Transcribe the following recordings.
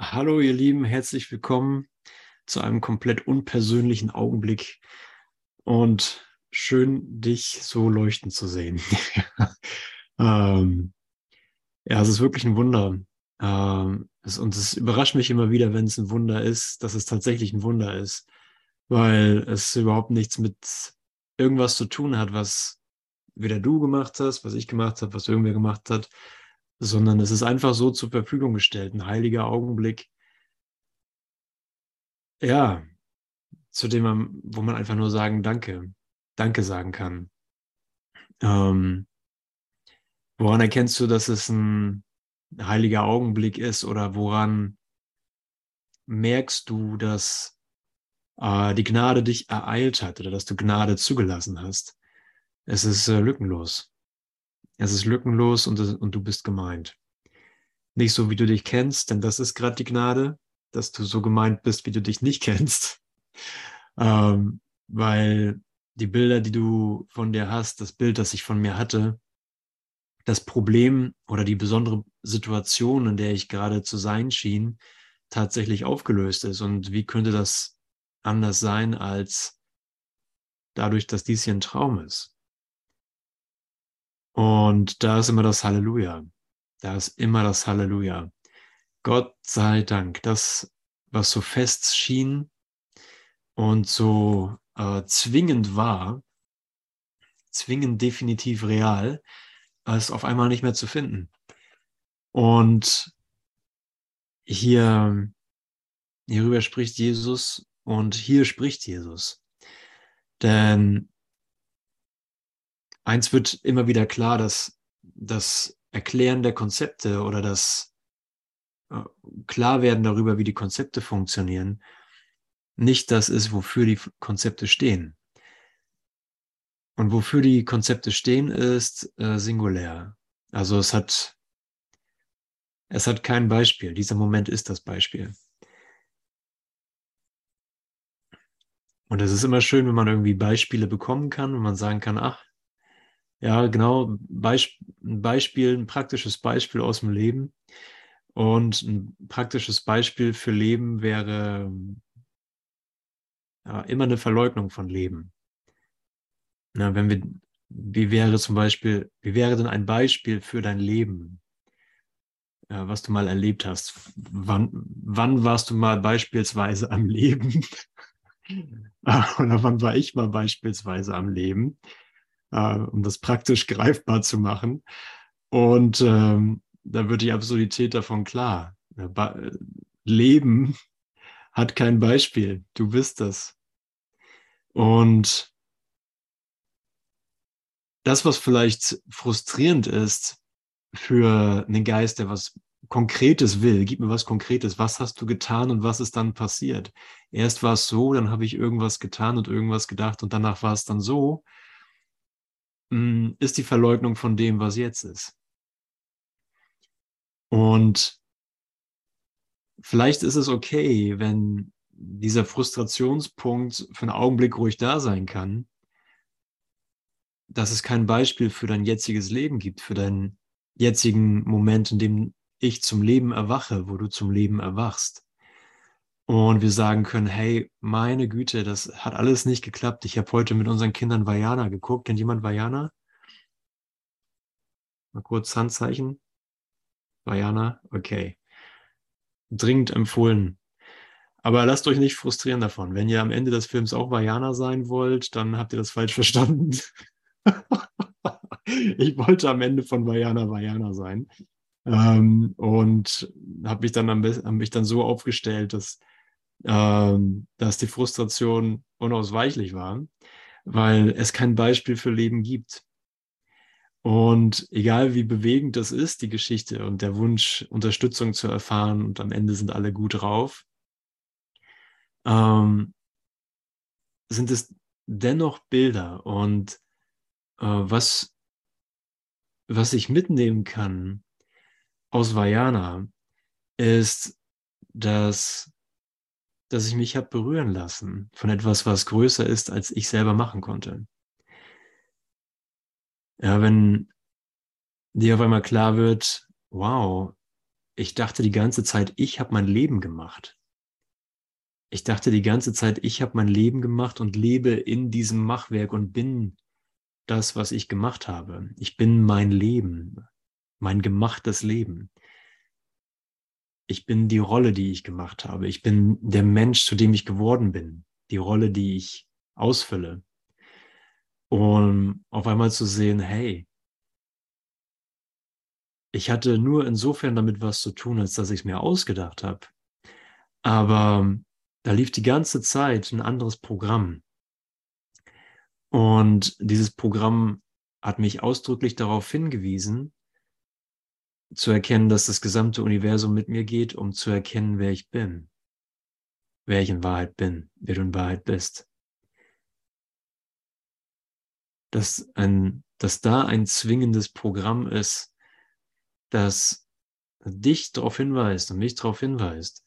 Hallo ihr Lieben, herzlich willkommen zu einem komplett unpersönlichen Augenblick und schön, dich so leuchten zu sehen. ähm, ja, es ist wirklich ein Wunder. Ähm, es, und es überrascht mich immer wieder, wenn es ein Wunder ist, dass es tatsächlich ein Wunder ist, weil es überhaupt nichts mit irgendwas zu tun hat, was weder du gemacht hast, was ich gemacht habe, was irgendwer gemacht hat, sondern es ist einfach so zur Verfügung gestellt, ein heiliger Augenblick. Ja, zu dem man, wo man einfach nur sagen, danke, danke sagen kann. Ähm, woran erkennst du, dass es ein heiliger Augenblick ist oder woran merkst du, dass äh, die Gnade dich ereilt hat oder dass du Gnade zugelassen hast? Es ist äh, lückenlos. Es ist lückenlos und, und du bist gemeint. Nicht so, wie du dich kennst, denn das ist gerade die Gnade, dass du so gemeint bist, wie du dich nicht kennst. Ähm, weil die Bilder, die du von dir hast, das Bild, das ich von mir hatte, das Problem oder die besondere Situation, in der ich gerade zu sein schien, tatsächlich aufgelöst ist. Und wie könnte das anders sein als dadurch, dass dies hier ein Traum ist? Und da ist immer das Halleluja. Da ist immer das Halleluja. Gott sei Dank, das, was so fest schien und so äh, zwingend war, zwingend definitiv real, ist auf einmal nicht mehr zu finden. Und hier, hierüber spricht Jesus und hier spricht Jesus. Denn eins wird immer wieder klar, dass das Erklären der Konzepte oder das äh, Klarwerden darüber, wie die Konzepte funktionieren, nicht das ist, wofür die Konzepte stehen. Und wofür die Konzepte stehen, ist äh, singulär. Also es hat, es hat kein Beispiel. Dieser Moment ist das Beispiel. Und es ist immer schön, wenn man irgendwie Beispiele bekommen kann und man sagen kann, ach, ja, genau. Beisp ein Beispiel, ein praktisches Beispiel aus dem Leben. Und ein praktisches Beispiel für Leben wäre ja, immer eine Verleugnung von Leben. Na, wenn wir, wie wäre zum Beispiel, wie wäre denn ein Beispiel für dein Leben, ja, was du mal erlebt hast? Wann, wann warst du mal beispielsweise am Leben? Oder wann war ich mal beispielsweise am Leben? Äh, um das praktisch greifbar zu machen. Und ähm, da wird die Absurdität davon klar. Leben hat kein Beispiel. Du bist das. Und das, was vielleicht frustrierend ist für einen Geist, der was Konkretes will, gib mir was Konkretes, was hast du getan und was ist dann passiert? Erst war es so, dann habe ich irgendwas getan und irgendwas gedacht und danach war es dann so. Mm, ist die Verleugnung von dem, was jetzt ist. Und vielleicht ist es okay, wenn dieser Frustrationspunkt für einen Augenblick ruhig da sein kann, dass es kein Beispiel für dein jetziges Leben gibt, für deinen jetzigen Moment, in dem ich zum Leben erwache, wo du zum Leben erwachst und wir sagen können, hey, meine Güte, das hat alles nicht geklappt. Ich habe heute mit unseren Kindern Vajana geguckt. Kennt jemand Vajana? Mal kurz Handzeichen. Vajana, okay. Dringend empfohlen. Aber lasst euch nicht frustrieren davon. Wenn ihr am Ende des Films auch Vajana sein wollt, dann habt ihr das falsch verstanden. ich wollte am Ende von Vajana Vajana sein. Ähm, und habe mich dann hab mich dann so aufgestellt, dass ähm, dass die Frustration unausweichlich war, weil es kein Beispiel für Leben gibt. Und egal wie bewegend das ist, die Geschichte und der Wunsch, Unterstützung zu erfahren und am Ende sind alle gut drauf, ähm, sind es dennoch Bilder und äh, was, was ich mitnehmen kann aus Vajana ist, dass dass ich mich habe berühren lassen von etwas, was größer ist, als ich selber machen konnte. Ja, wenn dir auf einmal klar wird, wow, ich dachte die ganze Zeit, ich habe mein Leben gemacht. Ich dachte die ganze Zeit, ich habe mein Leben gemacht und lebe in diesem Machwerk und bin das, was ich gemacht habe. Ich bin mein Leben, mein gemachtes Leben. Ich bin die Rolle, die ich gemacht habe. Ich bin der Mensch, zu dem ich geworden bin. Die Rolle, die ich ausfülle. Um auf einmal zu sehen, hey, ich hatte nur insofern damit was zu tun, als dass ich es mir ausgedacht habe. Aber da lief die ganze Zeit ein anderes Programm. Und dieses Programm hat mich ausdrücklich darauf hingewiesen, zu erkennen, dass das gesamte Universum mit mir geht, um zu erkennen, wer ich bin, wer ich in Wahrheit bin, wer du in Wahrheit bist. Dass, ein, dass da ein zwingendes Programm ist, das dich darauf hinweist und mich darauf hinweist,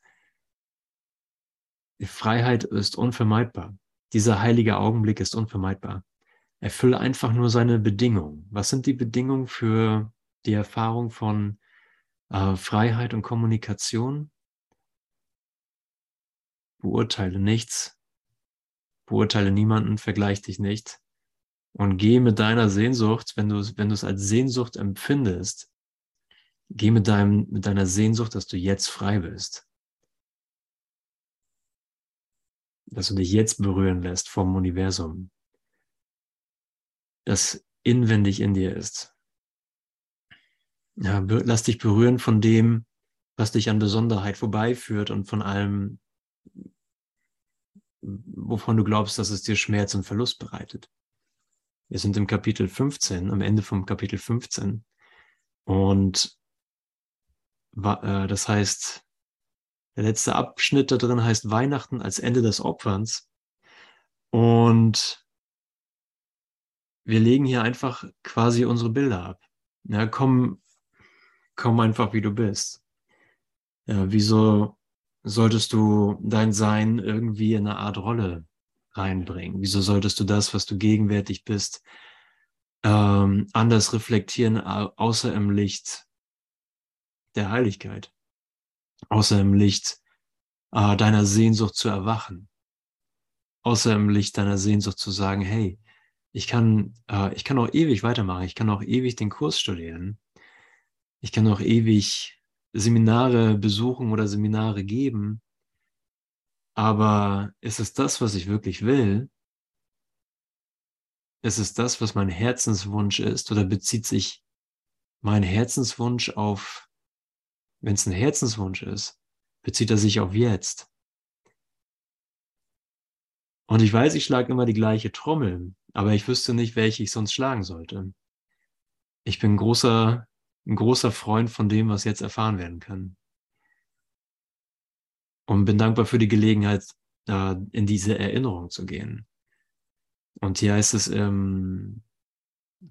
die Freiheit ist unvermeidbar. Dieser heilige Augenblick ist unvermeidbar. Erfülle einfach nur seine Bedingungen. Was sind die Bedingungen für die Erfahrung von äh, Freiheit und Kommunikation? Beurteile nichts, beurteile niemanden, vergleich dich nicht und geh mit deiner Sehnsucht, wenn du, wenn du es als Sehnsucht empfindest, geh mit, deinem, mit deiner Sehnsucht, dass du jetzt frei bist. dass du dich jetzt berühren lässt vom Universum, das inwendig in dir ist. Ja, lass dich berühren von dem, was dich an Besonderheit vorbeiführt und von allem, wovon du glaubst, dass es dir Schmerz und Verlust bereitet. Wir sind im Kapitel 15, am Ende vom Kapitel 15. Und äh, das heißt, der letzte Abschnitt da drin heißt Weihnachten als Ende des Opferns. Und wir legen hier einfach quasi unsere Bilder ab. Ja, komm, komm einfach, wie du bist. Ja, wieso solltest du dein Sein irgendwie in eine Art Rolle reinbringen? Wieso solltest du das, was du gegenwärtig bist, ähm, anders reflektieren, außer im Licht der Heiligkeit? außer im Licht äh, deiner Sehnsucht zu erwachen, außer im Licht deiner Sehnsucht zu sagen, hey, ich kann, äh, ich kann auch ewig weitermachen, ich kann auch ewig den Kurs studieren, ich kann auch ewig Seminare besuchen oder Seminare geben, aber ist es das, was ich wirklich will? Ist es das, was mein Herzenswunsch ist? Oder bezieht sich mein Herzenswunsch auf wenn es ein Herzenswunsch ist, bezieht er sich auf jetzt. Und ich weiß, ich schlage immer die gleiche Trommel, aber ich wüsste nicht, welche ich sonst schlagen sollte. Ich bin großer, ein großer Freund von dem, was jetzt erfahren werden kann. Und bin dankbar für die Gelegenheit, da in diese Erinnerung zu gehen. Und hier heißt es im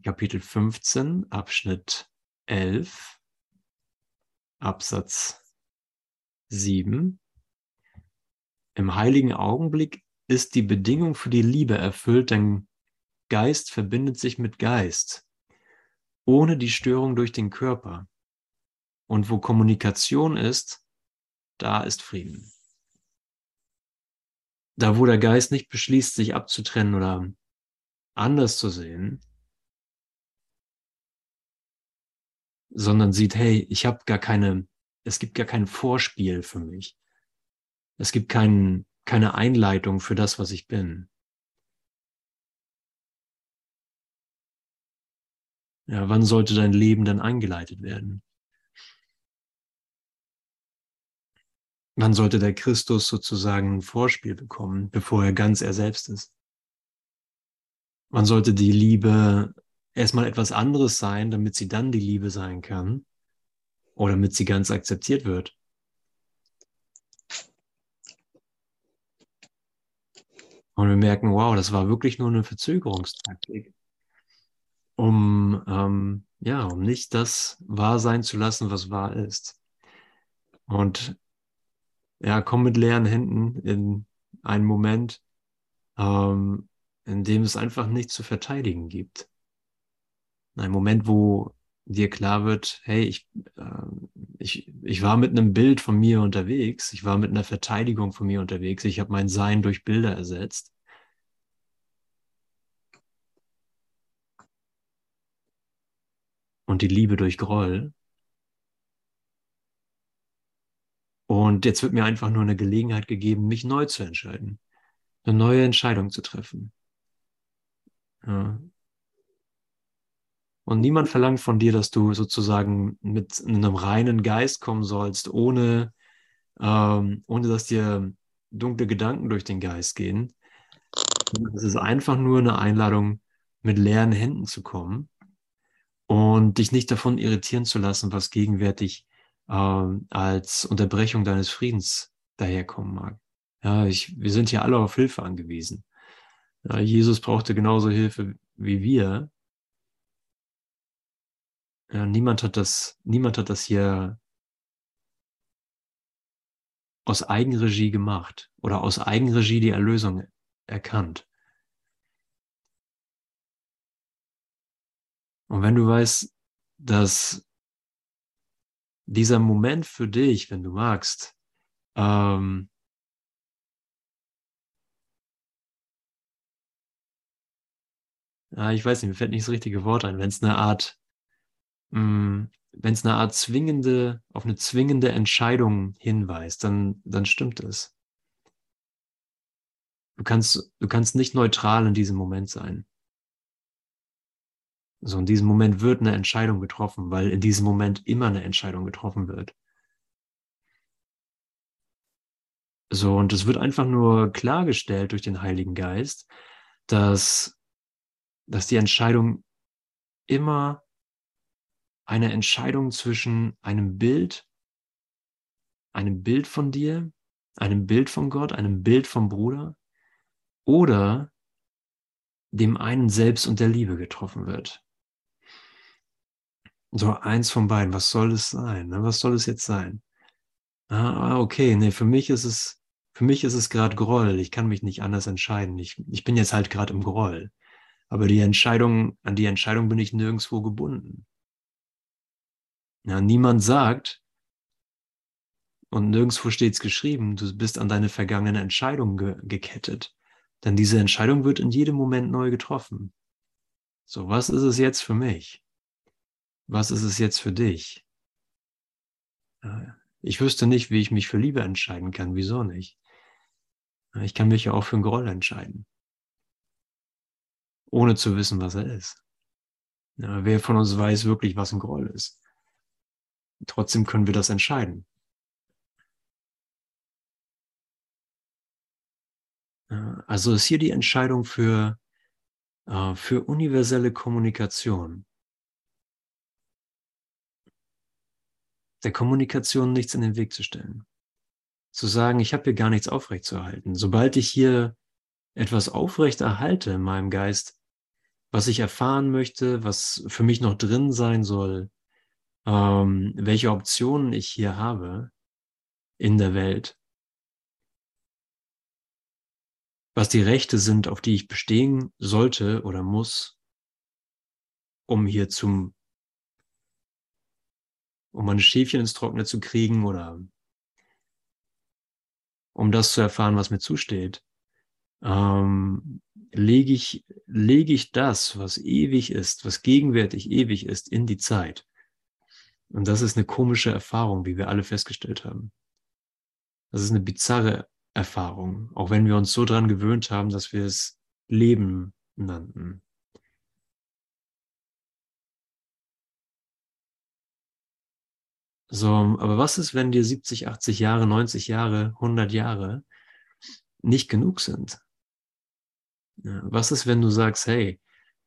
Kapitel 15, Abschnitt 11, Absatz 7. Im heiligen Augenblick ist die Bedingung für die Liebe erfüllt, denn Geist verbindet sich mit Geist, ohne die Störung durch den Körper. Und wo Kommunikation ist, da ist Frieden. Da, wo der Geist nicht beschließt, sich abzutrennen oder anders zu sehen, sondern sieht, hey, ich habe gar keine, es gibt gar kein Vorspiel für mich. Es gibt kein, keine Einleitung für das, was ich bin. Ja, wann sollte dein Leben dann eingeleitet werden? Wann sollte der Christus sozusagen ein Vorspiel bekommen, bevor er ganz er selbst ist? Wann sollte die Liebe erstmal etwas anderes sein, damit sie dann die Liebe sein kann oder damit sie ganz akzeptiert wird. Und wir merken, wow, das war wirklich nur eine Verzögerungstaktik, um, ähm, ja, um nicht das wahr sein zu lassen, was wahr ist. Und ja, komm mit leeren Händen in einen Moment, ähm, in dem es einfach nichts zu verteidigen gibt. Ein Moment, wo dir klar wird, hey, ich, äh, ich, ich war mit einem Bild von mir unterwegs, ich war mit einer Verteidigung von mir unterwegs, ich habe mein Sein durch Bilder ersetzt. Und die Liebe durch Groll. Und jetzt wird mir einfach nur eine Gelegenheit gegeben, mich neu zu entscheiden, eine neue Entscheidung zu treffen. Ja. Und niemand verlangt von dir, dass du sozusagen mit einem reinen Geist kommen sollst, ohne, ähm, ohne dass dir dunkle Gedanken durch den Geist gehen. Es ist einfach nur eine Einladung, mit leeren Händen zu kommen und dich nicht davon irritieren zu lassen, was gegenwärtig ähm, als Unterbrechung deines Friedens daherkommen mag. Ja, ich, wir sind hier alle auf Hilfe angewiesen. Ja, Jesus brauchte genauso Hilfe wie wir. Ja, niemand hat das, niemand hat das hier aus Eigenregie gemacht oder aus Eigenregie die Erlösung erkannt. Und wenn du weißt, dass dieser Moment für dich, wenn du magst, ähm, ja, ich weiß nicht, mir fällt nicht das richtige Wort ein, wenn es eine Art Mm, wenn es eine Art zwingende, auf eine zwingende Entscheidung hinweist, dann, dann stimmt es. Du kannst, du kannst nicht neutral in diesem Moment sein. So, in diesem Moment wird eine Entscheidung getroffen, weil in diesem Moment immer eine Entscheidung getroffen wird. So, und es wird einfach nur klargestellt durch den Heiligen Geist, dass, dass die Entscheidung immer eine Entscheidung zwischen einem Bild, einem Bild von dir, einem Bild von Gott, einem Bild vom Bruder oder dem einen Selbst und der Liebe getroffen wird. So eins von beiden. Was soll es sein? Ne? Was soll es jetzt sein? Ah, okay, nee, für mich ist es, für mich ist es gerade Groll. Ich kann mich nicht anders entscheiden. Ich, ich bin jetzt halt gerade im Groll. Aber die Entscheidung, an die Entscheidung bin ich nirgendwo gebunden. Ja, niemand sagt, und nirgendwo steht es geschrieben, du bist an deine vergangene Entscheidung ge gekettet. Denn diese Entscheidung wird in jedem Moment neu getroffen. So, was ist es jetzt für mich? Was ist es jetzt für dich? Ich wüsste nicht, wie ich mich für Liebe entscheiden kann. Wieso nicht? Ich kann mich ja auch für einen Groll entscheiden. Ohne zu wissen, was er ist. Ja, wer von uns weiß wirklich, was ein Groll ist? Trotzdem können wir das entscheiden. Also ist hier die Entscheidung für, äh, für universelle Kommunikation. Der Kommunikation nichts in den Weg zu stellen. Zu sagen, ich habe hier gar nichts aufrechtzuerhalten. Sobald ich hier etwas aufrechterhalte in meinem Geist, was ich erfahren möchte, was für mich noch drin sein soll, ähm, welche Optionen ich hier habe in der Welt, was die Rechte sind, auf die ich bestehen sollte oder muss, um hier zum, um meine Schäfchen ins Trockene zu kriegen oder um das zu erfahren, was mir zusteht, ähm, lege ich, lege ich das, was ewig ist, was gegenwärtig ewig ist, in die Zeit. Und das ist eine komische Erfahrung, wie wir alle festgestellt haben. Das ist eine bizarre Erfahrung, auch wenn wir uns so dran gewöhnt haben, dass wir es Leben nannten. So, aber was ist, wenn dir 70, 80 Jahre, 90 Jahre, 100 Jahre nicht genug sind? Was ist, wenn du sagst, hey,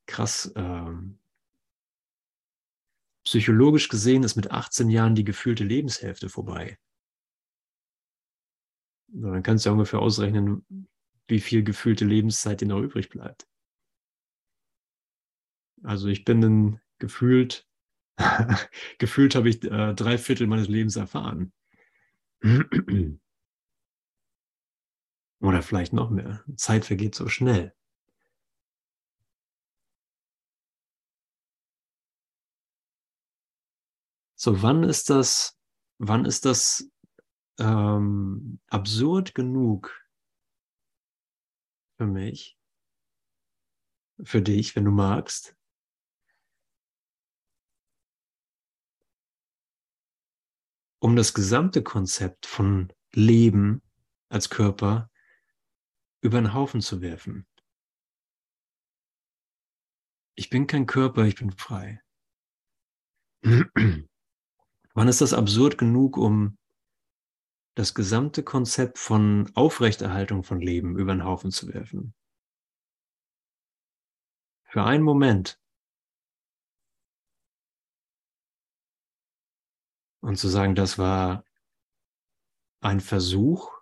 krass, ähm, Psychologisch gesehen ist mit 18 Jahren die gefühlte Lebenshälfte vorbei. Dann kannst du ja ungefähr ausrechnen, wie viel gefühlte Lebenszeit dir noch übrig bleibt. Also ich bin dann gefühlt, gefühlt habe ich äh, drei Viertel meines Lebens erfahren. Oder vielleicht noch mehr. Zeit vergeht so schnell. So, wann ist das, wann ist das ähm, absurd genug für mich, für dich, wenn du magst, um das gesamte Konzept von Leben als Körper über den Haufen zu werfen. Ich bin kein Körper, ich bin frei. Wann ist das absurd genug, um das gesamte Konzept von Aufrechterhaltung von Leben über den Haufen zu werfen? Für einen Moment. Und zu sagen, das war ein Versuch,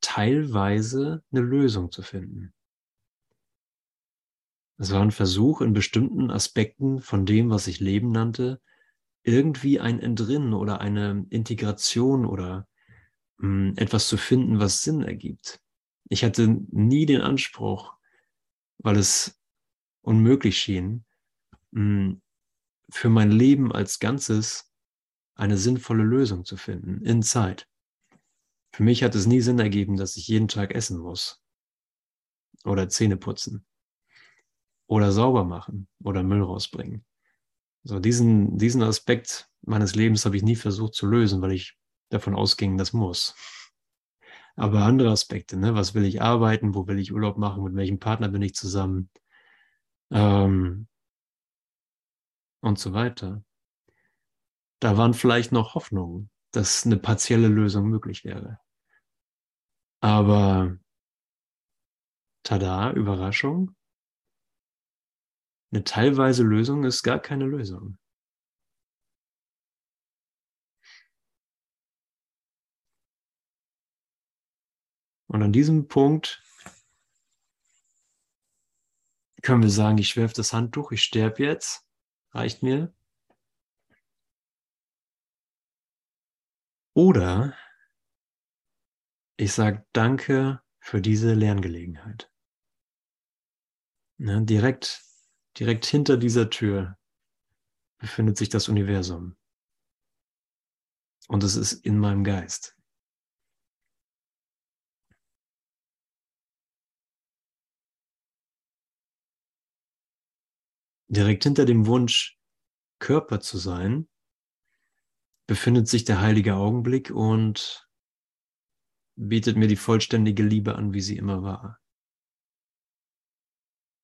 teilweise eine Lösung zu finden. Es war ein Versuch, in bestimmten Aspekten von dem, was ich Leben nannte, irgendwie ein Entrinnen oder eine Integration oder mh, hm, etwas zu finden, was Sinn ergibt. Ich hatte nie den Anspruch, weil es unmöglich schien, mh, hm, für mein Leben als Ganzes eine sinnvolle Lösung zu finden in Zeit. Für mich hat es nie Sinn ergeben, dass ich jeden Tag essen muss oder Zähne putzen oder sauber machen oder Müll rausbringen. So diesen, diesen Aspekt meines Lebens habe ich nie versucht zu lösen, weil ich davon ausging, das muss. Aber andere Aspekte, ne? was will ich arbeiten, wo will ich Urlaub machen, mit welchem Partner bin ich zusammen ähm, und so weiter. Da waren vielleicht noch Hoffnungen, dass eine partielle Lösung möglich wäre. Aber tada, Überraschung, eine teilweise Lösung ist gar keine Lösung. Und an diesem Punkt können wir sagen, ich werfe das Handtuch, ich sterbe jetzt, reicht mir. Oder ich sage danke für diese Lerngelegenheit. Ja, direkt Direkt hinter dieser Tür befindet sich das Universum. Und es ist in meinem Geist. Direkt hinter dem Wunsch, Körper zu sein, befindet sich der heilige Augenblick und bietet mir die vollständige Liebe an, wie sie immer war.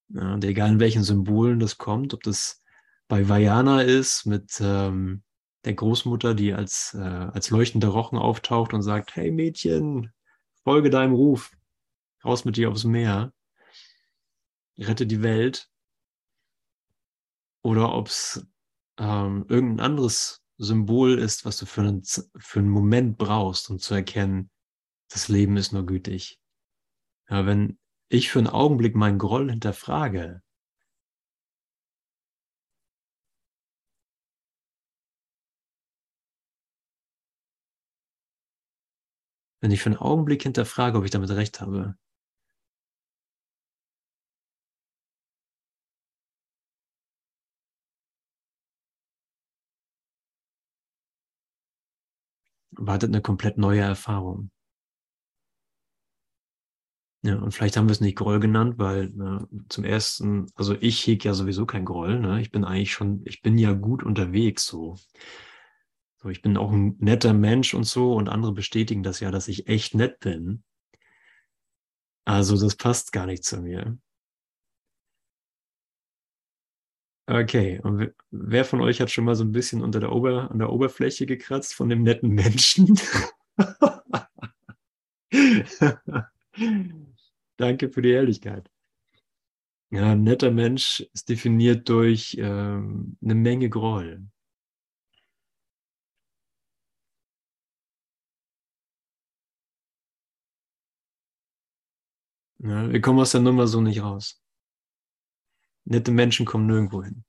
Ja, und egal in welchen Symbolen das kommt, ob das bei Vajana ist mit ähm, der Großmutter, die als, äh, als leuchtender Rochen auftaucht und sagt, hey Mädchen, folge deinem Ruf, raus mit dir aufs Meer, rette die Welt. Oder ob es ähm, irgendein anderes Symbol ist, was du für einen, für einen Moment brauchst, um zu erkennen, das Leben ist nur gütig. Ja, wenn ich für einen Augenblick meinen Groll hinterfrage, wenn ich für einen Augenblick hinterfrage, ob ich damit recht habe, wartet eine komplett neue Erfahrung. Ja, und vielleicht haben wir es nicht Groll genannt, weil ne, zum ersten, also ich hege ja sowieso kein Groll. Ne? Ich bin eigentlich schon, ich bin ja gut unterwegs so. So, ich bin auch ein netter Mensch und so und andere bestätigen das ja, dass ich echt nett bin. Also das passt gar nicht zu mir. Okay, und wer von euch hat schon mal so ein bisschen unter der Ober, an der Oberfläche gekratzt von dem netten Menschen? Danke für die Ehrlichkeit. Ja, ein netter Mensch ist definiert durch ähm, eine Menge Groll. Ja, wir kommen aus der Nummer so nicht raus. Nette Menschen kommen nirgendwo hin.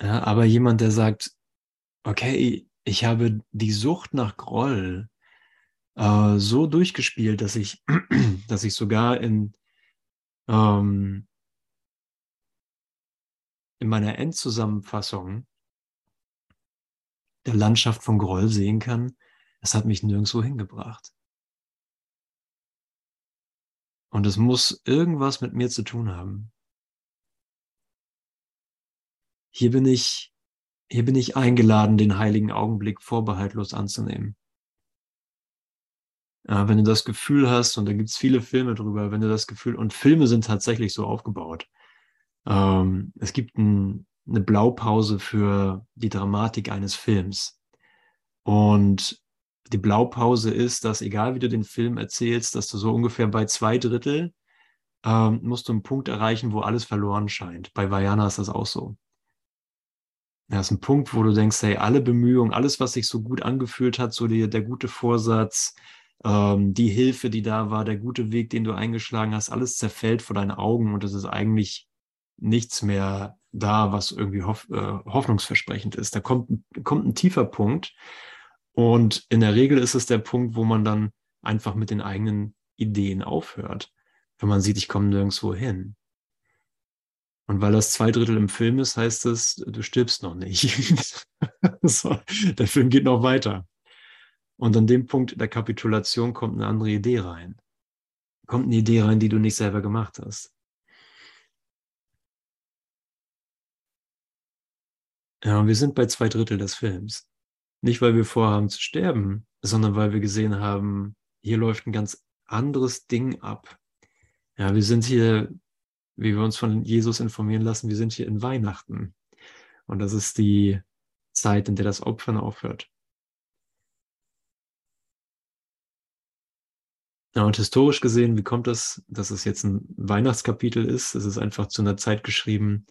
Ja, aber jemand, der sagt, okay, ich habe die Sucht nach Groll äh, so durchgespielt, dass ich, dass ich sogar in ähm, in meiner Endzusammenfassung der Landschaft von Groll sehen kann, es hat mich nirgendwo hingebracht. Und es muss irgendwas mit mir zu tun haben. Hier bin ich, hier bin ich eingeladen, den heiligen Augenblick vorbehaltlos anzunehmen. Ja, wenn du das Gefühl hast, und da gibt es viele Filme drüber, wenn du das Gefühl, und Filme sind tatsächlich so aufgebaut. Ähm, es gibt ein, eine Blaupause für die Dramatik eines Films. Und die Blaupause ist, dass egal wie du den Film erzählst, dass du so ungefähr bei zwei Drittel ähm, musst du einen Punkt erreichen, wo alles verloren scheint. Bei Vajana ist das auch so. Ja, ist ein Punkt, wo du denkst, hey, alle Bemühungen, alles, was sich so gut angefühlt hat, so die, der gute Vorsatz, ähm, die Hilfe, die da war, der gute Weg, den du eingeschlagen hast, alles zerfällt vor deinen Augen und es ist eigentlich nichts mehr da, was irgendwie hoff, äh, hoffnungsversprechend ist. Da kommt, kommt ein tiefer Punkt und in der Regel ist es der Punkt, wo man dann einfach mit den eigenen Ideen aufhört, wenn man sieht, ich komme nirgendwo hin. Und weil das zwei Drittel im Film ist, heißt es, du stirbst noch nicht. so, der Film geht noch weiter. Und an dem Punkt der Kapitulation kommt eine andere Idee rein. Kommt eine Idee rein, die du nicht selber gemacht hast. Ja, wir sind bei zwei Drittel des Films. Nicht, weil wir vorhaben zu sterben, sondern weil wir gesehen haben, hier läuft ein ganz anderes Ding ab. Ja, wir sind hier, wie wir uns von Jesus informieren lassen, wir sind hier in Weihnachten. Und das ist die Zeit, in der das Opfern aufhört. Ja, und historisch gesehen, wie kommt das, dass es jetzt ein Weihnachtskapitel ist? Es ist einfach zu einer Zeit geschrieben,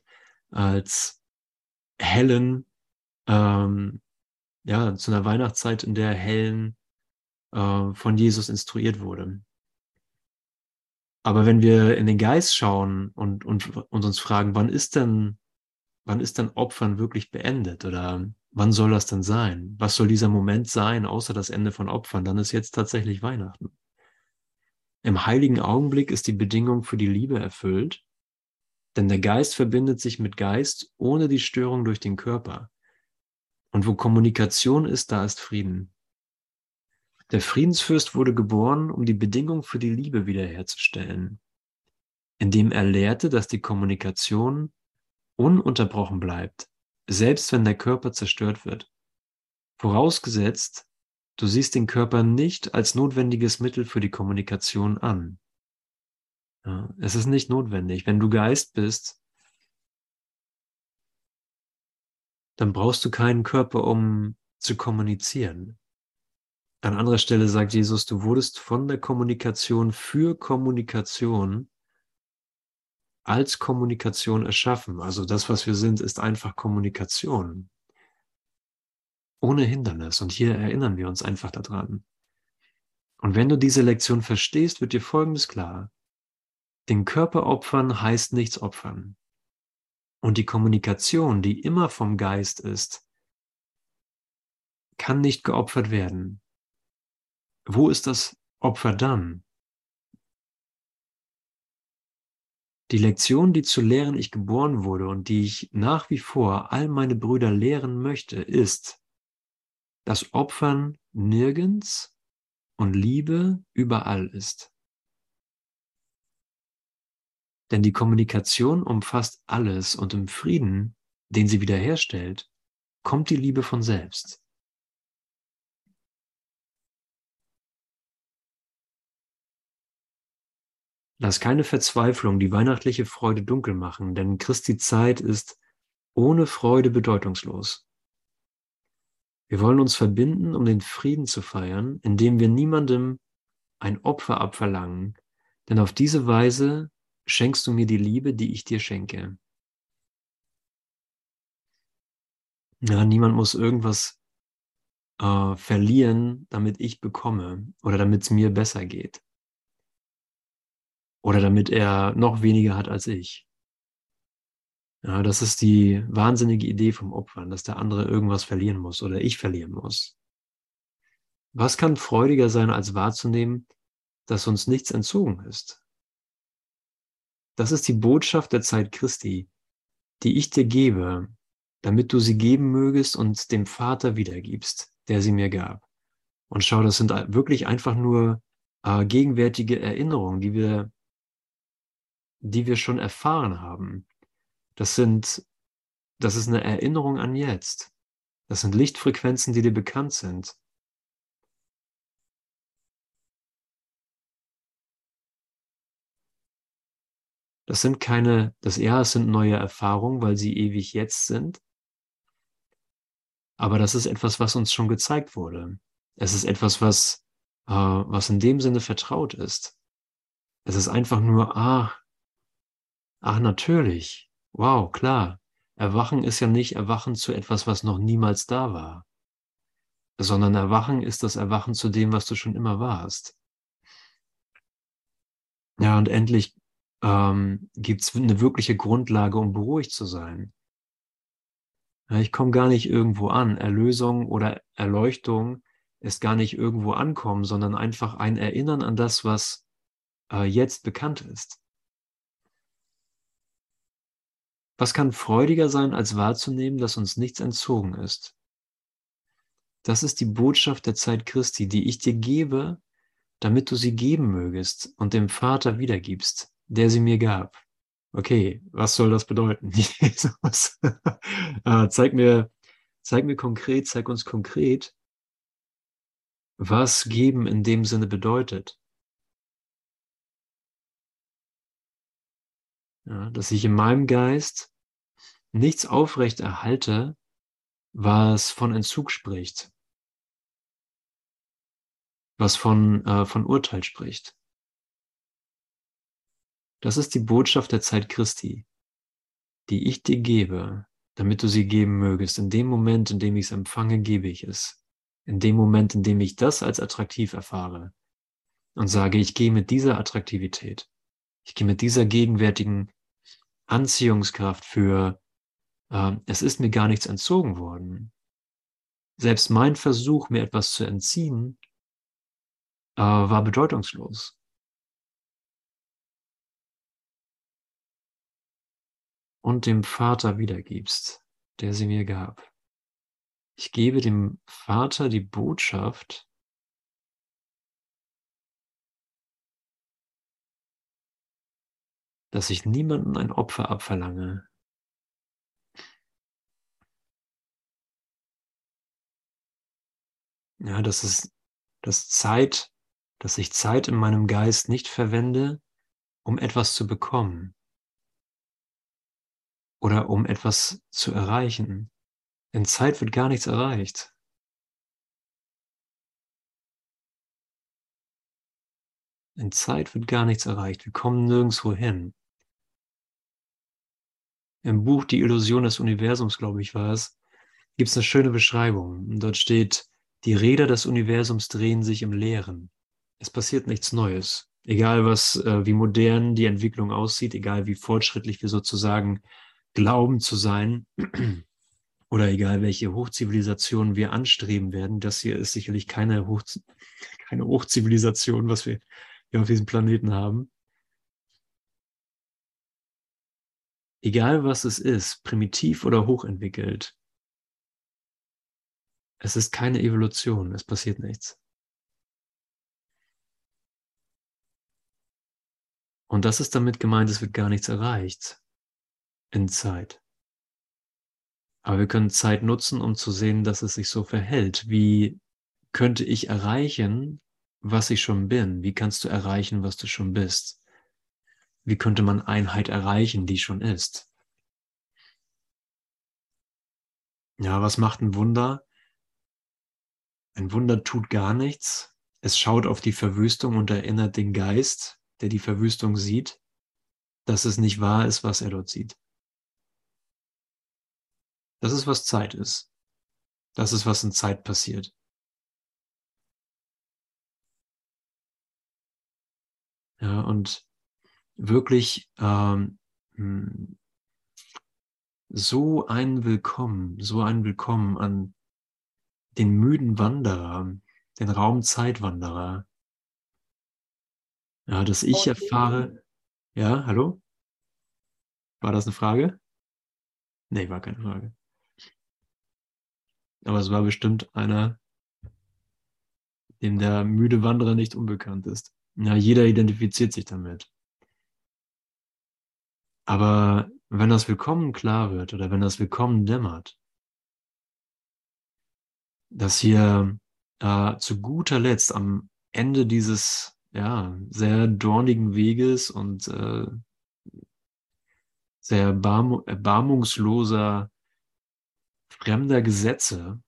als Helen, ähm, ja, zu einer Weihnachtszeit, in der Helen äh, von Jesus instruiert wurde. Aber wenn wir in den Geist schauen und, und, und uns fragen, wann ist denn, wann ist denn Opfern wirklich beendet oder wann soll das denn sein? Was soll dieser Moment sein, außer das Ende von Opfern? Dann ist jetzt tatsächlich Weihnachten. Im heiligen Augenblick ist die Bedingung für die Liebe erfüllt, denn der Geist verbindet sich mit Geist ohne die Störung durch den Körper. Und wo Kommunikation ist, da ist Frieden. Der Friedensfürst wurde geboren, um die Bedingung für die Liebe wiederherzustellen, indem er lehrte, dass die Kommunikation ununterbrochen bleibt, selbst wenn der Körper zerstört wird. Vorausgesetzt, Du siehst den Körper nicht als notwendiges Mittel für die Kommunikation an. Ja, es ist nicht notwendig. Wenn du Geist bist, dann brauchst du keinen Körper, um zu kommunizieren. An anderer Stelle sagt Jesus, du wurdest von der Kommunikation für Kommunikation als Kommunikation erschaffen. Also das, was wir sind, ist einfach Kommunikation ohne Hindernis. Und hier erinnern wir uns einfach daran. Und wenn du diese Lektion verstehst, wird dir Folgendes klar. Den Körper opfern heißt nichts opfern. Und die Kommunikation, die immer vom Geist ist, kann nicht geopfert werden. Wo ist das Opfer dann? Die Lektion, die zu lehren ich geboren wurde und die ich nach wie vor all meine Brüder lehren möchte, ist, dass Opfern nirgends und Liebe überall ist. Denn die Kommunikation umfasst alles und im Frieden, den sie wiederherstellt, kommt die Liebe von selbst. Lass keine Verzweiflung die weihnachtliche Freude dunkel machen, denn Christi Zeit ist ohne Freude bedeutungslos. Wir wollen uns verbinden, um den Frieden zu feiern, indem wir niemandem ein Opfer abverlangen, denn auf diese Weise schenkst du mir die Liebe, die ich dir schenke. Ja, niemand muss irgendwas äh, verlieren, damit ich bekomme oder damit es mir besser geht. Oder damit er noch weniger hat als ich. Ja, das ist die wahnsinnige Idee vom Opfern, dass der andere irgendwas verlieren muss oder ich verlieren muss. Was kann freudiger sein, als wahrzunehmen, dass uns nichts entzogen ist? Das ist die Botschaft der Zeit Christi, die ich dir gebe, damit du sie geben mögest und dem Vater wiedergibst, der sie mir gab. Und schau, das sind wirklich einfach nur äh, gegenwärtige Erinnerungen, die wir, die wir schon erfahren haben. Das sind, das ist eine Erinnerung an jetzt. Das sind Lichtfrequenzen, die dir bekannt sind. Das sind keine, das ja, es sind neue Erfahrungen, weil sie ewig jetzt sind. Aber das ist etwas, was uns schon gezeigt wurde. Es ist etwas, was, äh, was in dem Sinne vertraut ist. Es ist einfach nur, ach, ach, natürlich. Wow, klar. Erwachen ist ja nicht Erwachen zu etwas, was noch niemals da war, sondern Erwachen ist das Erwachen zu dem, was du schon immer warst. Ja, und endlich ähm, gibt es eine wirkliche Grundlage, um beruhigt zu sein. Ja, ich komme gar nicht irgendwo an. Erlösung oder Erleuchtung ist gar nicht irgendwo ankommen, sondern einfach ein Erinnern an das, was äh, jetzt bekannt ist. Was kann freudiger sein, als wahrzunehmen, dass uns nichts entzogen ist? Das ist die Botschaft der Zeit Christi, die ich dir gebe, damit du sie geben mögest und dem Vater wiedergibst, der sie mir gab. Okay, was soll das bedeuten? Jesus, äh, zeig mir, zeig mir konkret, zeig uns konkret, was geben in dem Sinne bedeutet. Ja, dass ich in meinem Geist nichts aufrecht erhalte, was von Entzug spricht, was von, äh, von Urteil spricht. Das ist die Botschaft der Zeit Christi, die ich dir gebe, damit du sie geben mögest. In dem Moment, in dem ich es empfange, gebe ich es. In dem Moment, in dem ich das als attraktiv erfahre und sage, ich gehe mit dieser Attraktivität, ich gehe mit dieser gegenwärtigen Anziehungskraft für, äh, es ist mir gar nichts entzogen worden. Selbst mein Versuch, mir etwas zu entziehen, äh, war bedeutungslos. Und dem Vater wiedergibst, der sie mir gab. Ich gebe dem Vater die Botschaft, dass ich niemanden ein Opfer abverlange. Ja, das ist das Zeit, dass ich Zeit in meinem Geist nicht verwende, um etwas zu bekommen oder um etwas zu erreichen. In Zeit wird gar nichts erreicht. In Zeit wird gar nichts erreicht. Wir kommen nirgendwo hin im Buch Die Illusion des Universums, glaube ich, war es, gibt es eine schöne Beschreibung. Dort steht, die Räder des Universums drehen sich im Leeren. Es passiert nichts Neues. Egal was, äh, wie modern die Entwicklung aussieht, egal wie fortschrittlich wir sozusagen glauben zu sein, oder egal welche Hochzivilisation wir anstreben werden, das hier ist sicherlich keine, Hoch, keine Hochzivilisation, was wir hier auf diesem Planeten haben. egal was es ist, primitiv oder hochentwickelt, es ist keine Evolution, es passiert nichts. Und das ist damit gemeint, es wird gar nichts erreicht in Zeit. Aber wir können Zeit nutzen, um zu sehen, dass es sich so verhält. Wie könnte ich erreichen, was ich schon bin? Wie kannst du erreichen, was du schon bist? Wie könnte man Einheit erreichen, die schon ist? Ja, was macht ein Wunder? Ein Wunder tut gar nichts. Es schaut auf die Verwüstung und erinnert den Geist, der die Verwüstung sieht, dass es nicht wahr ist, was er dort sieht. Das ist, was Zeit ist. Das ist, was in Zeit passiert. Ja, und wirklich ähm, hm, so ein Willkommen, so ein Willkommen an den müden Wanderer, den Raumzeitwanderer. Ja, dass ich erfahre, ja, hallo? War das eine Frage? Nee, war keine Frage. Aber es war bestimmt einer, dem der müde Wanderer nicht unbekannt ist. Ja, jeder identifiziert sich damit. Aber wenn das Willkommen klar wird oder wenn das Willkommen dämmert, dass hier äh, zu guter Letzt am Ende dieses ja, sehr dornigen Weges und äh, sehr erbarmungsloser fremder Gesetze,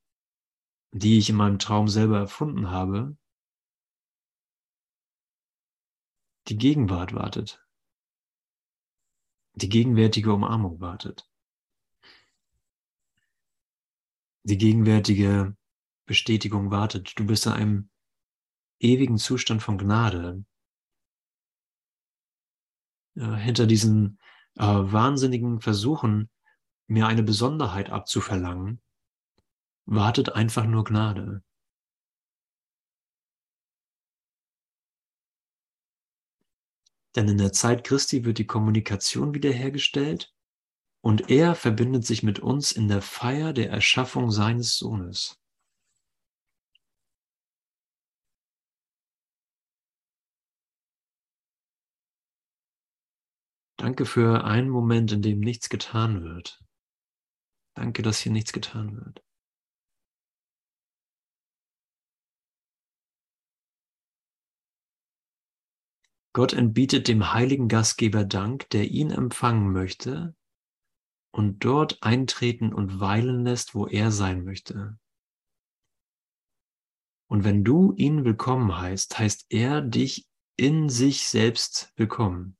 die ich in meinem Traum selber erfunden habe, die Gegenwart wartet. Die gegenwärtige Umarmung wartet. Die gegenwärtige Bestätigung wartet. Du bist in einem ewigen Zustand von Gnade. Ja, hinter diesen äh, wahnsinnigen Versuchen, mir eine Besonderheit abzuverlangen, wartet einfach nur Gnade. Denn in der Zeit Christi wird die Kommunikation wiederhergestellt und er verbindet sich mit uns in der Feier der Erschaffung seines Sohnes. Danke für einen Moment, in dem nichts getan wird. Danke, dass hier nichts getan wird. Gott entbietet dem heiligen Gastgeber Dank, der ihn empfangen möchte und dort eintreten und weilen lässt, wo er sein möchte. Und wenn du ihn willkommen heißt, heißt er dich in sich selbst willkommen.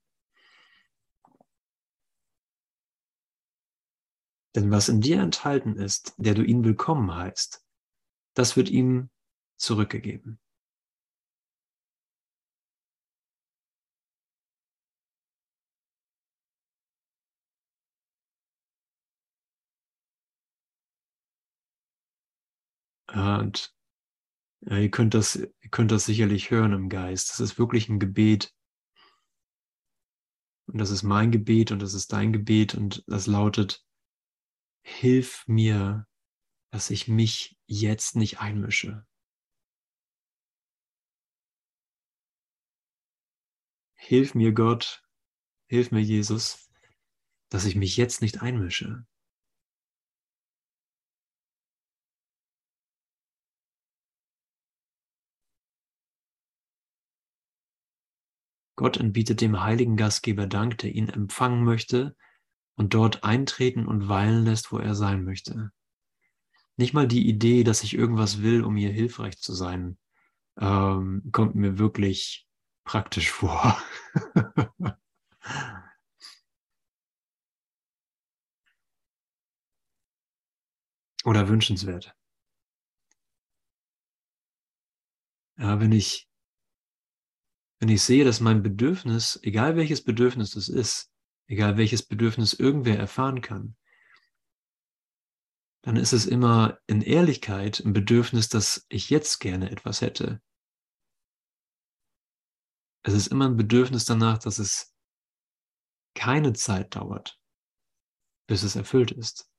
Denn was in dir enthalten ist, der du ihn willkommen heißt, das wird ihm zurückgegeben. Und ja, ihr könnt das, ihr könnt das sicherlich hören im Geist. Das ist wirklich ein Gebet. Und das ist mein Gebet und das ist dein Gebet und das lautet, hilf mir, dass ich mich jetzt nicht einmische. Hilf mir Gott, hilf mir Jesus, dass ich mich jetzt nicht einmische. Gott entbietet dem heiligen Gastgeber Dank, der ihn empfangen möchte und dort eintreten und weilen lässt, wo er sein möchte. Nicht mal die Idee, dass ich irgendwas will, um ihr hilfreich zu sein, ähm, kommt mir wirklich praktisch vor. Oder wünschenswert. Ja, wenn ich wenn ich sehe, dass mein Bedürfnis, egal welches Bedürfnis das ist, egal welches Bedürfnis irgendwer erfahren kann, dann ist es immer in Ehrlichkeit ein Bedürfnis, dass ich jetzt gerne etwas hätte. Es ist immer ein Bedürfnis danach, dass es keine Zeit dauert, bis es erfüllt ist.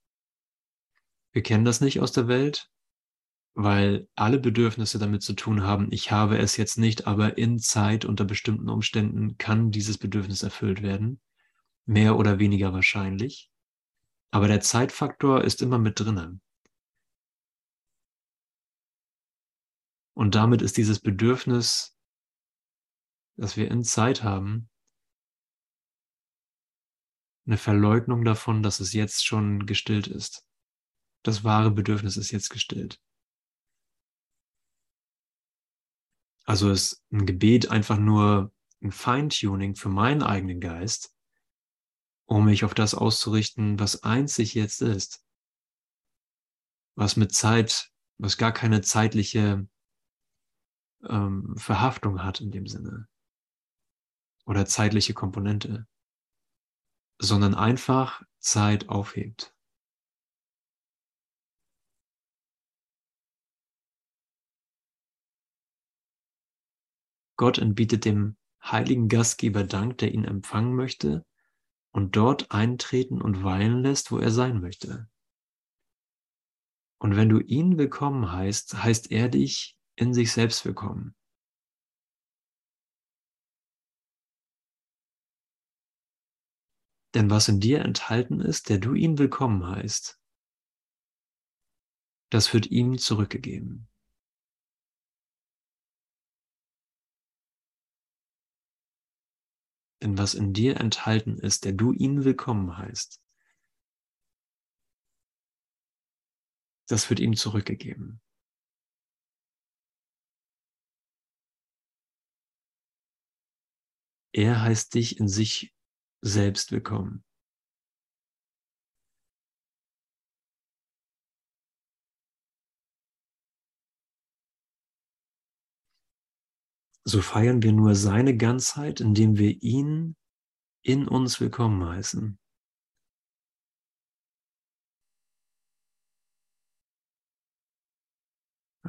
Wir kennen das nicht aus der Welt, weil alle Bedürfnisse damit zu tun haben, ich habe es jetzt nicht, aber in Zeit unter bestimmten Umständen kann dieses Bedürfnis erfüllt werden, mehr oder weniger wahrscheinlich. Aber der Zeitfaktor ist immer mit drinnen. Und damit ist dieses Bedürfnis, das wir in Zeit haben, eine Verleugnung davon, dass es jetzt schon gestillt ist. Das wahre Bedürfnis ist jetzt gestillt. Also ist ein Gebet einfach nur ein Feintuning für meinen eigenen Geist, um mich auf das auszurichten, was einzig jetzt ist. Was mit Zeit, was gar keine zeitliche ähm, Verhaftung hat in dem Sinne. Oder zeitliche Komponente. Sondern einfach Zeit aufhebt. Gott entbietet dem heiligen Gastgeber Dank, der ihn empfangen möchte und dort eintreten und weilen lässt, wo er sein möchte. Und wenn du ihn willkommen heißt, heißt er dich in sich selbst willkommen. Denn was in dir enthalten ist, der du ihn willkommen heißt, das wird ihm zurückgegeben. Denn was in dir enthalten ist, der du ihn willkommen heißt, das wird ihm zurückgegeben. Er heißt dich in sich selbst willkommen. So feiern wir nur seine Ganzheit, indem wir ihn in uns willkommen heißen.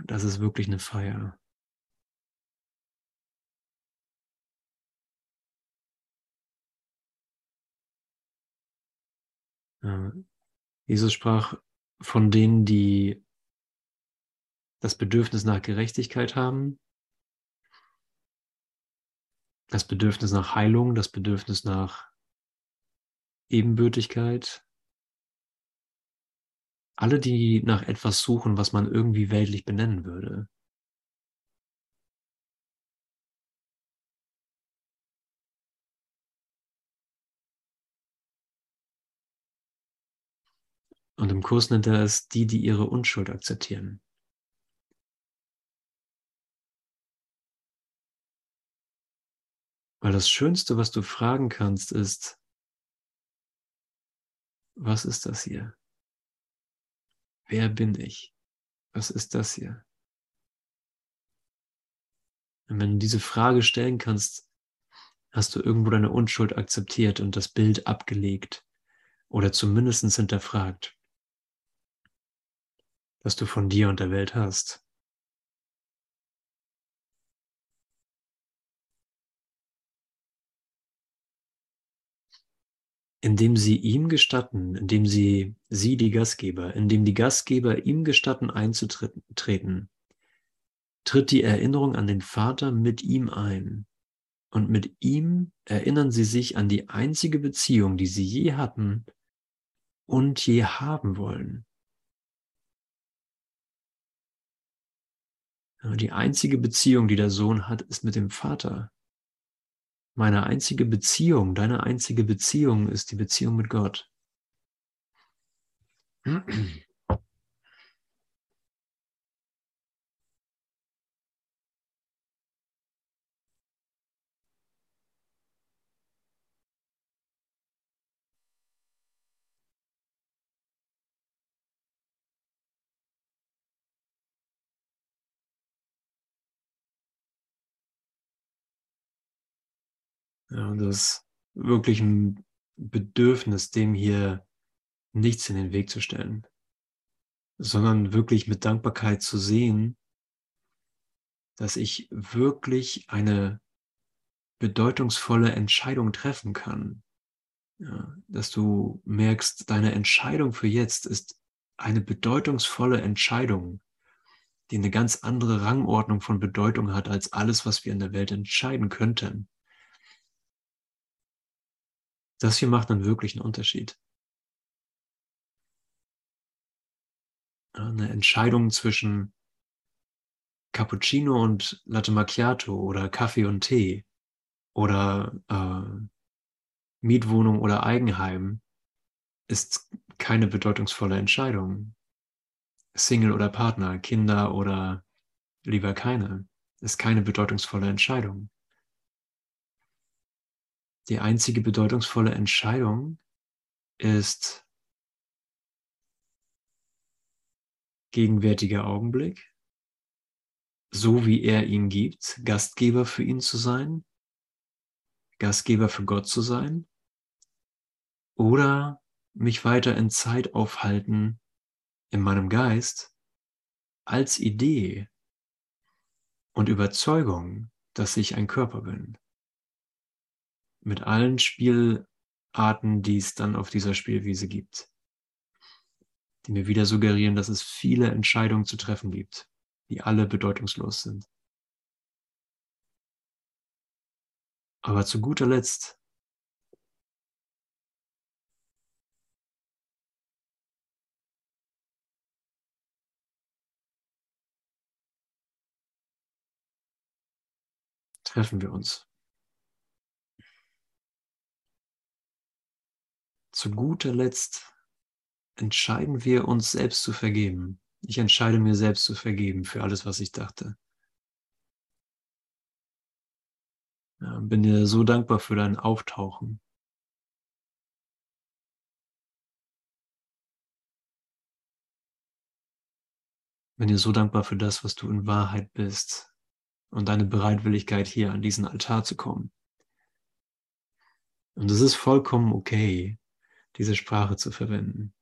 Das ist wirklich eine Feier. Jesus sprach von denen, die das Bedürfnis nach Gerechtigkeit haben, das Bedürfnis nach Heilung, das Bedürfnis nach Ebenbürtigkeit. Alle, die nach etwas suchen, was man irgendwie weltlich benennen würde. Und im Kurs nennt er es die, die ihre Unschuld akzeptieren. Weil das Schönste, was du fragen kannst, ist, was ist das hier? Wer bin ich? Was ist das hier? Und wenn du diese Frage stellen kannst, hast du irgendwo deine Unschuld akzeptiert und das Bild abgelegt oder zumindest hinterfragt, das du von dir und der Welt hast. Indem sie ihm gestatten, indem sie, sie die Gastgeber, indem die Gastgeber ihm gestatten einzutreten, tritt die Erinnerung an den Vater mit ihm ein. Und mit ihm erinnern sie sich an die einzige Beziehung, die sie je hatten und je haben wollen. Die einzige Beziehung, die der Sohn hat, ist mit dem Vater. Meine einzige Beziehung, deine einzige Beziehung ist die Beziehung mit Gott. das ist wirklich ein Bedürfnis, dem hier nichts in den Weg zu stellen, sondern wirklich mit Dankbarkeit zu sehen, dass ich wirklich eine bedeutungsvolle Entscheidung treffen kann. Ja, dass du merkst, deine Entscheidung für jetzt ist eine bedeutungsvolle Entscheidung, die eine ganz andere Rangordnung von Bedeutung hat als alles, was wir in der Welt entscheiden könnten. Das hier macht dann wirklich einen Unterschied. Eine Entscheidung zwischen Cappuccino und Latte Macchiato oder Kaffee und Tee oder äh, Mietwohnung oder Eigenheim ist keine bedeutungsvolle Entscheidung. Single oder Partner, Kinder oder lieber keine, ist keine bedeutungsvolle Entscheidung. Die einzige bedeutungsvolle Entscheidung ist gegenwärtiger Augenblick, so wie er ihn gibt, Gastgeber für ihn zu sein, Gastgeber für Gott zu sein, oder mich weiter in Zeit aufhalten in meinem Geist als Idee und Überzeugung, dass ich ein Körper bin mit allen Spielregeln Arten, die es dann auf dieser Spielwiese gibt, die mir wieder suggerieren, dass es viele Entscheidungen zu treffen gibt, die alle bedeutungslos sind. Aber zu guter Letzt treffen wir uns. Zu guter Letzt entscheiden wir uns selbst zu vergeben. Ich entscheide mir selbst zu vergeben für alles, was ich dachte. Ja, bin dir so dankbar für dein Auftauchen. Bin dir so dankbar für das, was du in Wahrheit bist und deine Bereitwilligkeit hier an diesen Altar zu kommen. Und es ist vollkommen okay, diese Sprache zu verwenden.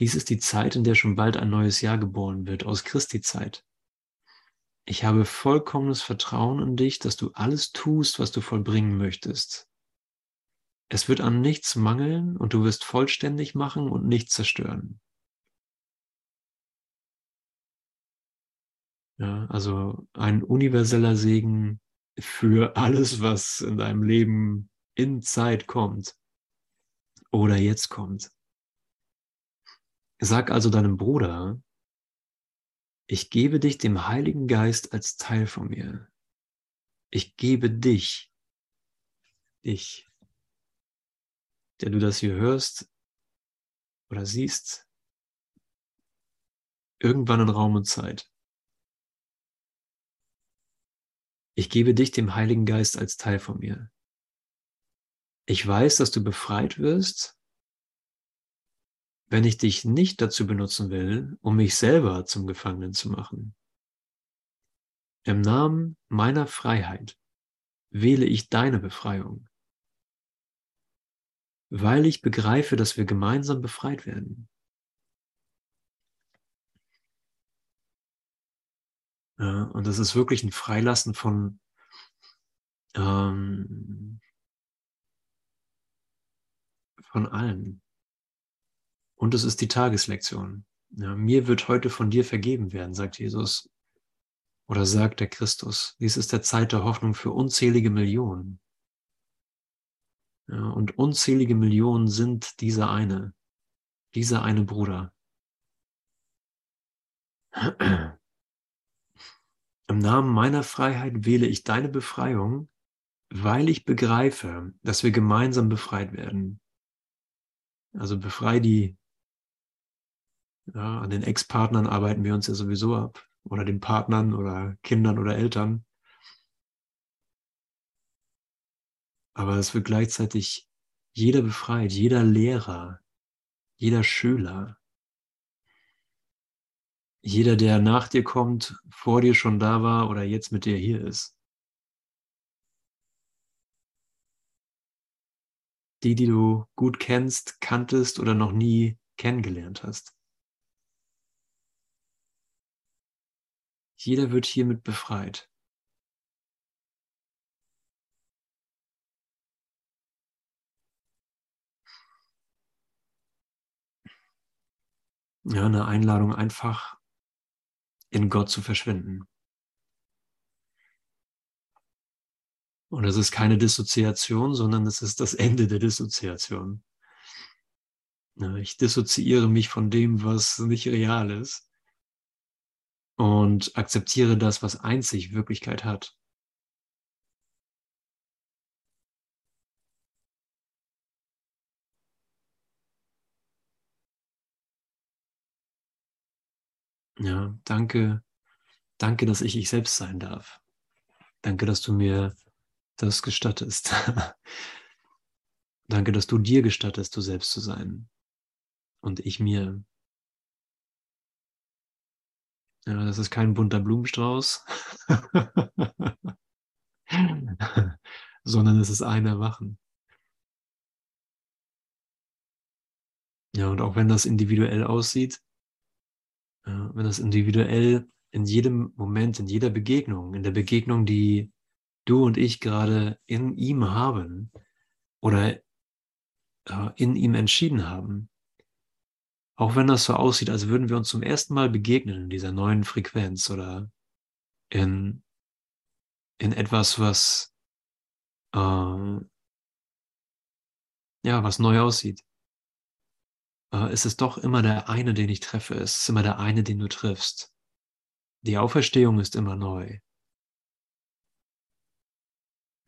Dies ist die Zeit, in der schon bald ein neues Jahr geboren wird, aus Christi Zeit. Ich habe vollkommenes Vertrauen in dich, dass du alles tust, was du vollbringen möchtest. Es wird an nichts mangeln und du wirst vollständig machen und nichts zerstören. Ja, also ein universeller Segen für alles, was in deinem Leben in Zeit kommt oder jetzt kommt. Sag also deinem Bruder, ich gebe dich dem Heiligen Geist als Teil von mir. Ich gebe dich, dich, der du das hier hörst oder siehst, irgendwann in Raum und Zeit. Ich gebe dich dem Heiligen Geist als Teil von mir. Ich weiß, dass du befreit wirst wenn ich dich nicht dazu benutzen will, um mich selber zum Gefangenen zu machen. Im Namen meiner Freiheit wähle ich deine Befreiung, weil ich begreife, dass wir gemeinsam befreit werden. Ja, und das ist wirklich ein Freilassen von ähm, von allem. Und es ist die Tageslektion. Ja, mir wird heute von dir vergeben werden, sagt Jesus. Oder sagt der Christus. Dies ist der Zeit der Hoffnung für unzählige Millionen. Ja, und unzählige Millionen sind dieser eine, dieser eine Bruder. Im Namen meiner Freiheit wähle ich deine Befreiung, weil ich begreife, dass wir gemeinsam befreit werden. Also befrei die ja, an den Ex-Partnern arbeiten wir uns ja sowieso ab oder den Partnern oder Kindern oder Eltern. Aber es wird gleichzeitig jeder befreit, jeder Lehrer, jeder Schüler, jeder, der nach dir kommt, vor dir schon da war oder jetzt mit dir hier ist. Die, die du gut kennst, kanntest oder noch nie kennengelernt hast. Jeder wird hiermit befreit. Ja, eine Einladung einfach in Gott zu verschwinden. Und es ist keine Dissoziation, sondern es ist das Ende der Dissoziation. Ich dissoziiere mich von dem, was nicht real ist und akzeptiere das, was einzig Wirklichkeit hat. Ja, danke, danke, dass ich ich selbst sein darf. Danke, dass du mir das gestattest. danke, dass du dir gestattest, du selbst zu sein. Und ich mir. Ja, das ist kein bunter Blumenstrauß, sondern es ist ein Erwachen. Ja, und auch wenn das individuell aussieht, wenn das individuell in jedem Moment, in jeder Begegnung, in der Begegnung, die du und ich gerade in ihm haben oder äh, in ihm entschieden haben, auch wenn das so aussieht, als würden wir uns zum ersten Mal begegnen in dieser neuen Frequenz oder in, in etwas, was äh, ja, was neu aussieht, äh, ist es doch immer der eine, den ich treffe. Es ist immer der eine, den du triffst. Die Auferstehung ist immer neu.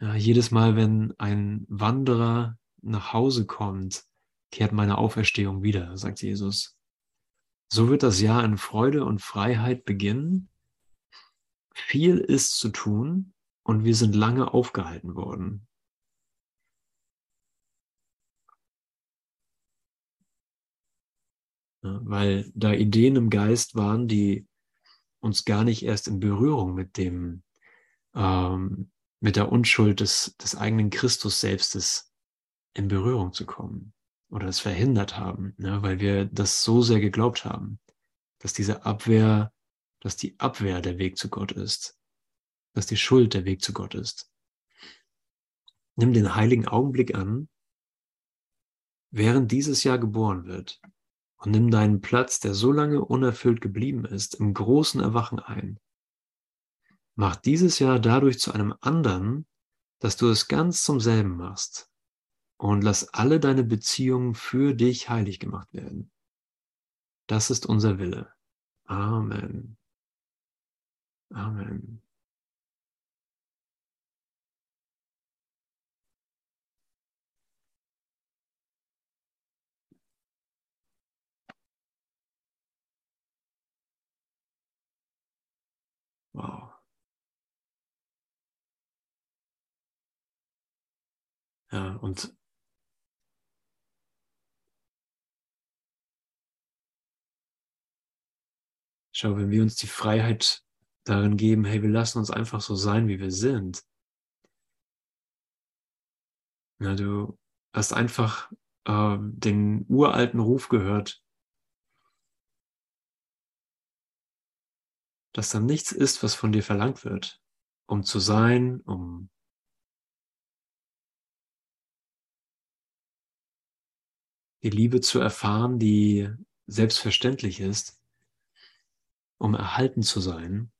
Ja, jedes Mal, wenn ein Wanderer nach Hause kommt, kehrt meine Auferstehung wieder, sagt Jesus. So wird das Jahr in Freude und Freiheit beginnen. Viel ist zu tun und wir sind lange aufgehalten worden. Weil da Ideen im Geist waren, die uns gar nicht erst in Berührung mit dem, ähm, mit der Unschuld des, des eigenen Christus selbstes in Berührung zu kommen oder es verhindert haben, ne, weil wir das so sehr geglaubt haben, dass diese Abwehr, dass die Abwehr der Weg zu Gott ist, dass die Schuld der Weg zu Gott ist. Nimm den heiligen Augenblick an, während dieses Jahr geboren wird, und nimm deinen Platz, der so lange unerfüllt geblieben ist, im großen Erwachen ein. Mach dieses Jahr dadurch zu einem anderen, dass du es ganz zum selben machst und lass alle deine Beziehungen für dich heilig gemacht werden. Das ist unser Wille. Amen. Amen. Wow. Ja, und schau, wenn wir uns die Freiheit darin geben, hey, wir lassen uns einfach so sein, wie wir sind. Ja, du hast einfach äh, den uralten Ruf gehört, dass da nichts ist, was von dir verlangt wird, um zu sein, um die Liebe zu erfahren, die selbstverständlich ist, um erhalten zu sein,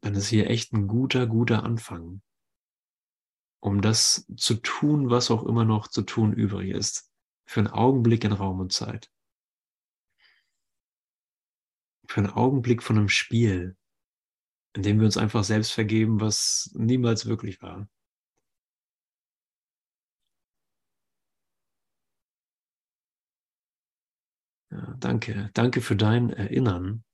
dann ist hier echt ein guter, guter Anfang, um das zu tun, was auch immer noch zu tun übrig ist, für einen Augenblick in Raum und Zeit für einen Augenblick von einem Spiel, in dem wir uns einfach selbst vergeben, was niemals wirklich war. Ja, danke, danke für dein Erinnern.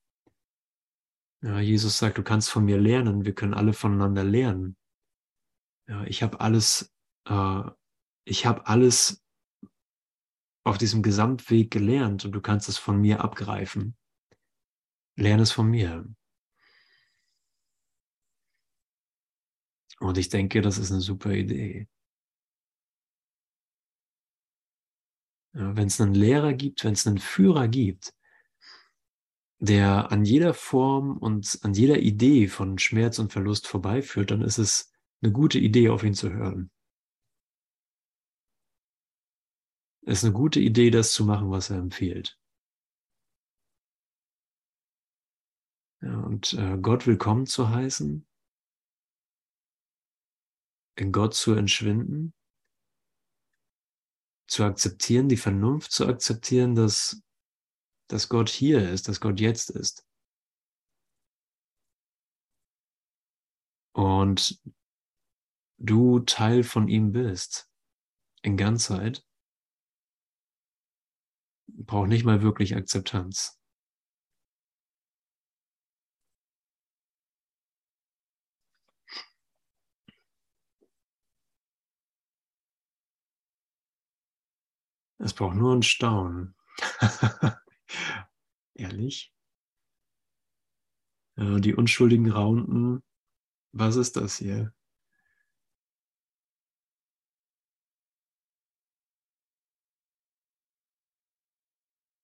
Ja, Jesus sagt, du kannst von mir lernen, wir können alle voneinander lernen. Ja, ich habe alles, äh, ich habe alles auf diesem Gesamtweg gelernt und du kannst es von mir abgreifen. Lerne es von mir. Und ich denke, das ist eine super Idee. Wenn es einen Lehrer gibt, wenn es einen Führer gibt, der an jeder Form und an jeder Idee von Schmerz und Verlust vorbeiführt, dann ist es eine gute Idee, auf ihn zu hören. Es ist eine gute Idee, das zu machen, was er empfiehlt. Ja, und äh, Gott willkommen zu heißen, in Gott zu entschwinden, zu akzeptieren, die Vernunft zu akzeptieren, dass, dass Gott hier ist, dass Gott jetzt ist. Und du Teil von ihm bist, in Ganzheit, braucht nicht mal wirklich Akzeptanz. Es braucht nur ein Staunen. Ehrlich? Ja, die unschuldigen Raunten. Was ist das hier?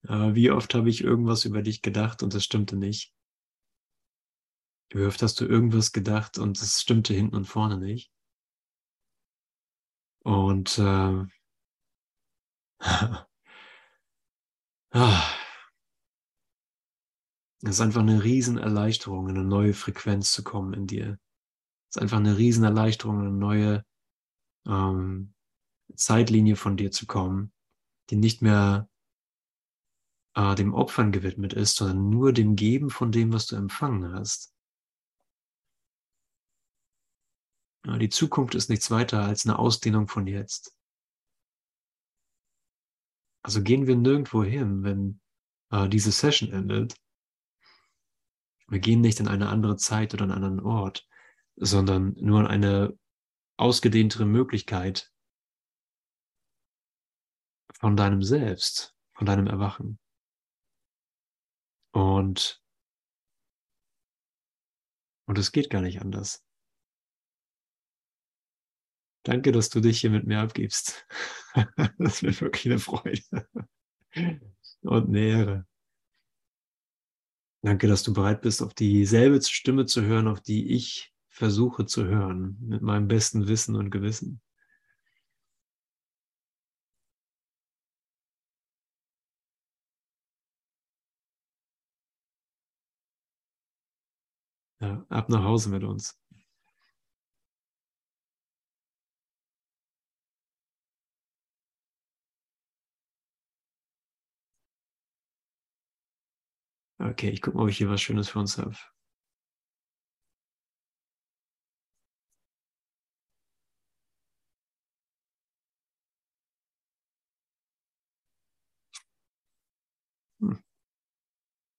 Aber wie oft habe ich irgendwas über dich gedacht und es stimmte nicht? Wie oft hast du irgendwas gedacht und es stimmte hinten und vorne nicht? Und äh, es ist einfach eine Riesenerleichterung, in eine neue Frequenz zu kommen in dir. Es ist einfach eine Riesenerleichterung, eine neue ähm, Zeitlinie von dir zu kommen, die nicht mehr äh, dem Opfern gewidmet ist, sondern nur dem Geben von dem, was du empfangen hast. Ja, die Zukunft ist nichts weiter als eine Ausdehnung von jetzt. Also gehen wir nirgendwo hin, wenn äh, diese Session endet. Wir gehen nicht in eine andere Zeit oder an einen anderen Ort, sondern nur in eine ausgedehntere Möglichkeit von deinem Selbst, von deinem Erwachen. Und, und es geht gar nicht anders. Danke, dass du dich hier mit mir abgibst. das wird wirklich eine Freude und eine Ehre. Danke, dass du bereit bist, auf dieselbe Stimme zu hören, auf die ich versuche zu hören, mit meinem besten Wissen und Gewissen. Ja, ab nach Hause mit uns. Okay, ich gucke mal, ob ich hier was Schönes für uns habe.